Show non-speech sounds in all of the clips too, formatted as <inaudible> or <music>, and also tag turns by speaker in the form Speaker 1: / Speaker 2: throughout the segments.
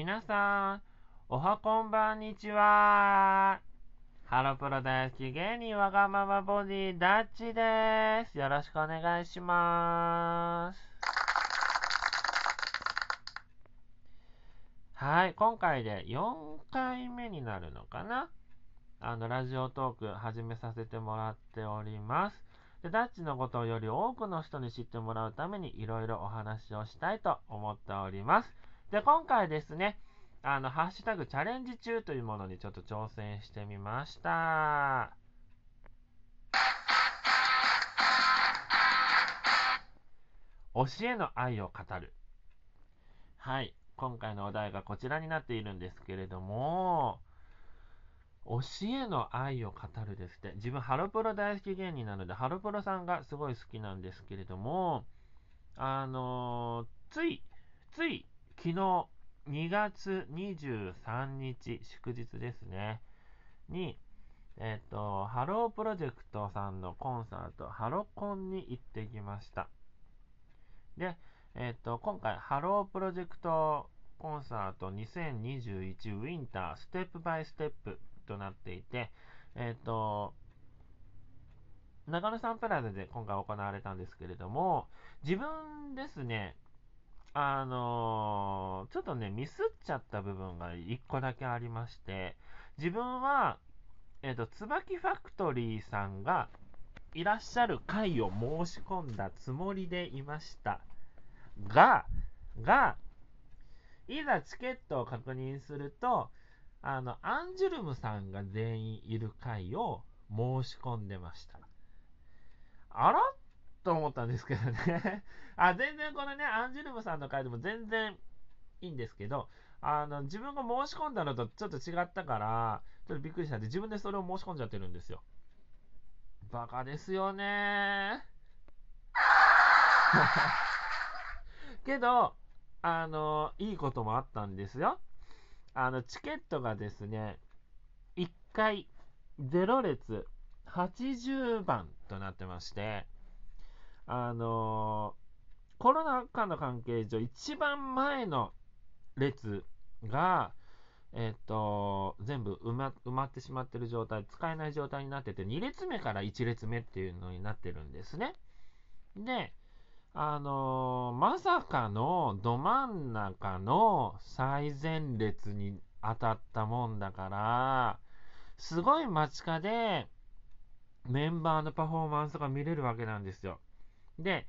Speaker 1: 皆さん、おはこんばんにちは。ハロプロ大好き芸人わがままボディダッチです。よろしくお願いします。はい、今回で4回目になるのかなあの、ラジオトーク始めさせてもらっております。で、ダッチのことをより多くの人に知ってもらうためにいろいろお話をしたいと思っております。で、今回ですね、あの、ハッシュタグチャレンジ中というものにちょっと挑戦してみました。教えの愛を語る。はい。今回のお題がこちらになっているんですけれども、教えの愛を語るですって。自分、ハロプロ大好き芸人なので、ハロプロさんがすごい好きなんですけれども、あのー、つい、つい、昨日、2月23日、祝日ですね、に、えっ、ー、と、ハロープロジェクトさんのコンサート、ハロコンに行ってきました。で、えっ、ー、と、今回、ハロープロジェクトコンサート2021ウィンターステップバイステップとなっていて、えっ、ー、と、長野サンプラザで今回行われたんですけれども、自分ですね、あのー、ちょっとね、ミスっちゃった部分が1個だけありまして、自分は、えっ、ー、と、椿ファクトリーさんがいらっしゃる会を申し込んだつもりでいました。が、が、いざチケットを確認すると、あの、アンジュルムさんが全員いる会を申し込んでました。あら？と思ったんですけどねあ、全然このね、アンジュルムさんの回でも全然いいんですけど、あの、自分が申し込んだのとちょっと違ったから、ちょっとびっくりしたんで、自分でそれを申し込んじゃってるんですよ。バカですよね <laughs> けど、あの、いいこともあったんですよ。あの、チケットがですね、1回0列80番となってまして、あのー、コロナ禍の関係上、一番前の列が、えっ、ー、と、全部埋ま埋まってしまってる状態、使えない状態になってて、2列目から1列目っていうのになってるんですね。で、あのー、まさかのど真ん中の最前列に当たったもんだから、すごい街角でメンバーのパフォーマンスが見れるわけなんですよ。で、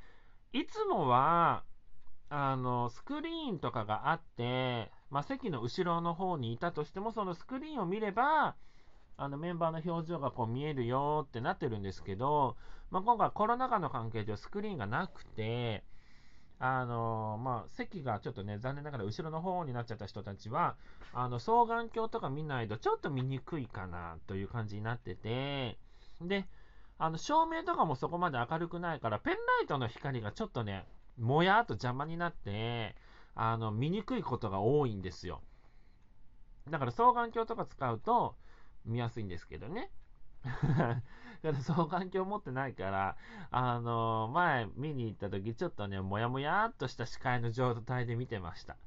Speaker 1: いつもは、あの、スクリーンとかがあって、まあ、席の後ろの方にいたとしても、そのスクリーンを見れば、あのメンバーの表情がこう見えるよってなってるんですけど、まあ、今回コロナ禍の関係上スクリーンがなくて、あのまあ、席がちょっとね、残念ながら後ろの方になっちゃった人たちは、あの双眼鏡とか見ないとちょっと見にくいかなという感じになってて、で、あの照明とかもそこまで明るくないから、ペンライトの光がちょっとね、もやっと邪魔になって、あの見にくいことが多いんですよ。だから双眼鏡とか使うと見やすいんですけどね。<laughs> だから双眼鏡持ってないから、あの前見に行った時ちょっとね、もやもやっとした視界の状態で見てました。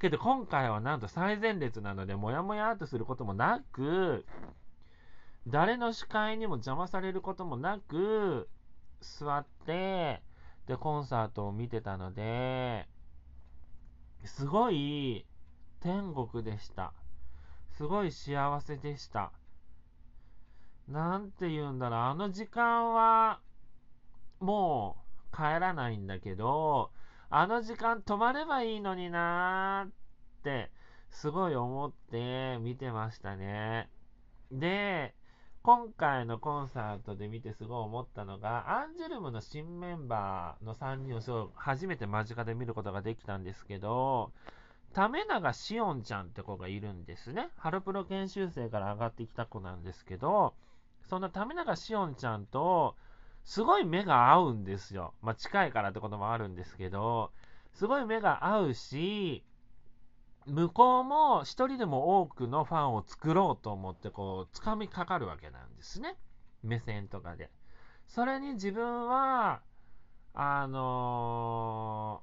Speaker 1: けど今回はなんと最前列なので、もやもやっとすることもなく、誰の視界にも邪魔されることもなく、座って、で、コンサートを見てたので、すごい天国でした。すごい幸せでした。なんて言うんだろう、あの時間は、もう帰らないんだけど、あの時間止まればいいのになーって、すごい思って見てましたね。で、今回のコンサートで見てすごい思ったのが、アンジュルムの新メンバーの3人をすごい初めて間近で見ることができたんですけど、為永しおんちゃんって子がいるんですね。ハロプロ研修生から上がってきた子なんですけど、そんな為永しおんちゃんと、すごい目が合うんですよ。まあ、近いからってこともあるんですけど、すごい目が合うし、向こうも一人でも多くのファンを作ろうと思ってこう掴みかかるわけなんですね。目線とかで。それに自分はあの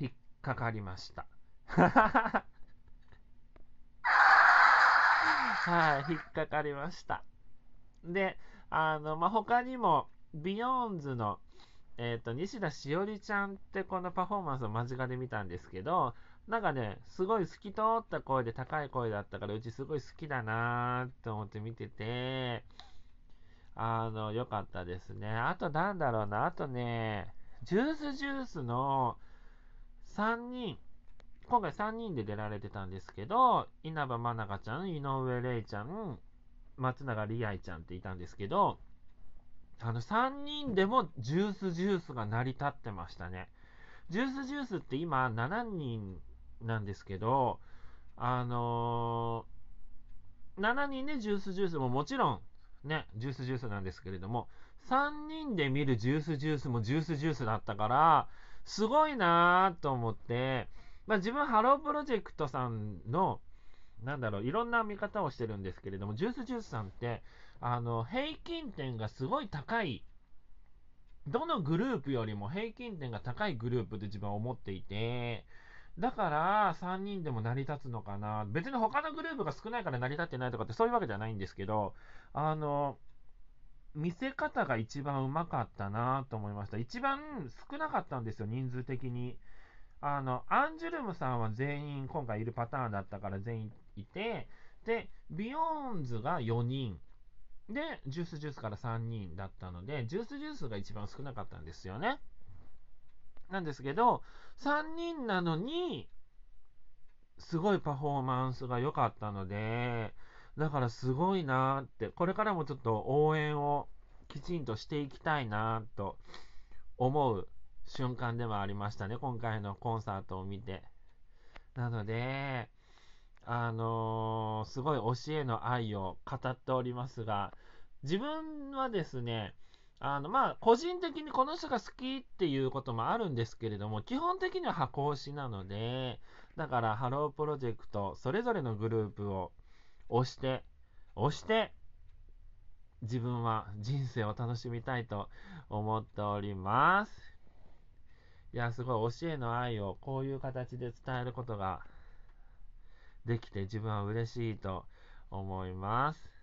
Speaker 1: ー、引っかかりました。<laughs> はい、引っかかりました。で、あの、まあ、他にも、ビヨーンズの、えっ、と、西田しおりちゃんってこのパフォーマンスを間近で見たんですけど、なんかね、すごい透き通った声で高い声だったから、うちすごい好きだなーって思って見てて、あの、良かったですね。あとなんだろうな、あとね、ジュースジュースの3人、今回3人で出られてたんですけど、稲葉真中ちゃん、井上玲ちゃん、松永理愛ちゃんっていたんですけど、あの3人でもジュースジュースが成り立ってましたね。ジュースジュースって今7人なんですけど、あのー、7人でジュースジュースももちろんね、ジュースジュースなんですけれども、3人で見るジュースジュースもジュースジュースだったから、すごいなぁと思って、まあ、自分ハロープロジェクトさんの、なんだろう、いろんな見方をしてるんですけれども、ジュースジュースさんって、あの、平均点がすごい高い、どのグループよりも平均点が高いグループって自分は思っていて、だから3人でも成り立つのかな。別に他のグループが少ないから成り立ってないとかってそういうわけじゃないんですけど、あの、見せ方が一番うまかったなと思いました。一番少なかったんですよ、人数的に。あの、アンジュルムさんは全員今回いるパターンだったから全員いて、で、ビヨーンズが4人。で、ジュースジュースから3人だったので、ジュースジュースが一番少なかったんですよね。なんですけど、3人なのに、すごいパフォーマンスが良かったので、だからすごいなって、これからもちょっと応援をきちんとしていきたいなと思う瞬間でもありましたね、今回のコンサートを見て。なので、あのー、すごい教えの愛を語っておりますが、自分はですね、あの、まあ、個人的にこの人が好きっていうこともあるんですけれども、基本的には箱推しなので、だから、ハロープロジェクト、それぞれのグループを押して、押して、自分は人生を楽しみたいと思っております。いや、すごい教えの愛をこういう形で伝えることができて自分は嬉しいと思います。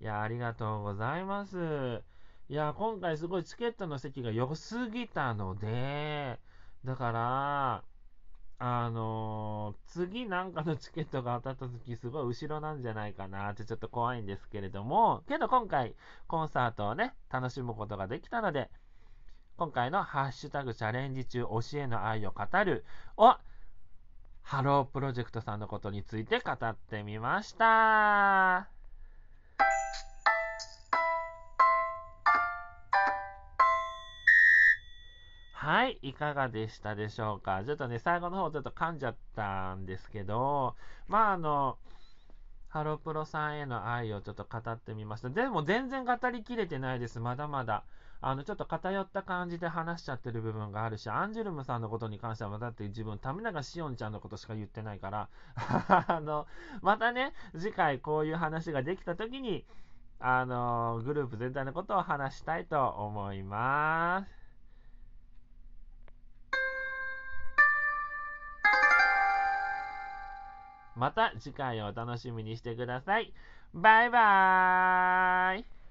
Speaker 1: いや、ありがとうございます。いや、今回すごいチケットの席が良すぎたので、だから、あのー、次なんかのチケットが当たった時すごい後ろなんじゃないかなってちょっと怖いんですけれども、けど今回コンサートをね、楽しむことができたので、今回のハッシュタグチャレンジ中教えの愛を語るをハロープロジェクトさんのことについて語ってみました。はい、いかがでしたでしょうか？ちょっとね、最後の方ちょっと噛んじゃったんですけど、まああの、ハロプロさんへの愛をちょっと語ってみました。でも全然語りきれてないです。まだまだ。あの、ちょっと偏った感じで話しちゃってる部分があるし、アンジュルムさんのことに関してはま、だって自分、為永しおんちゃんのことしか言ってないから、<laughs> あの、またね、次回こういう話ができた時に、あの、グループ全体のことを話したいと思います。また次回をお楽しみにしてください。バイバーイ